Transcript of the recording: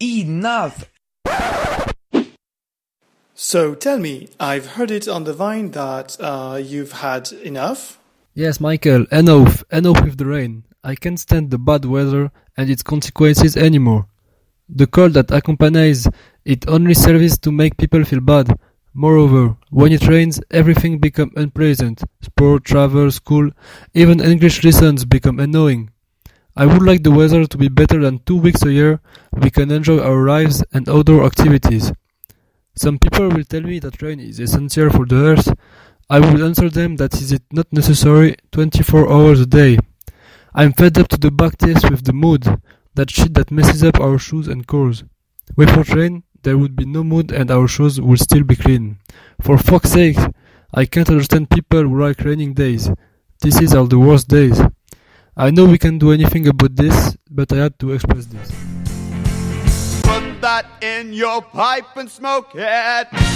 Enough! So tell me, I've heard it on the vine that uh, you've had enough? Yes, Michael, enough, enough with the rain. I can't stand the bad weather and its consequences anymore. The cold that accompanies it only serves to make people feel bad. Moreover, when it rains, everything becomes unpleasant. Sport, travel, school, even English lessons become annoying. I would like the weather to be better than two weeks a year. We can enjoy our lives and outdoor activities. Some people will tell me that rain is essential for the earth. I will answer them that is it not necessary 24 hours a day. I'm fed up to the back teeth with the mood, that shit that messes up our shoes and cars. Without rain, there would be no mood and our shoes would still be clean. For fuck's sake, I can't understand people who like raining days. This is all the worst days. I know we can't do anything about this, but I had to express this. Put that in your pipe and smoke it.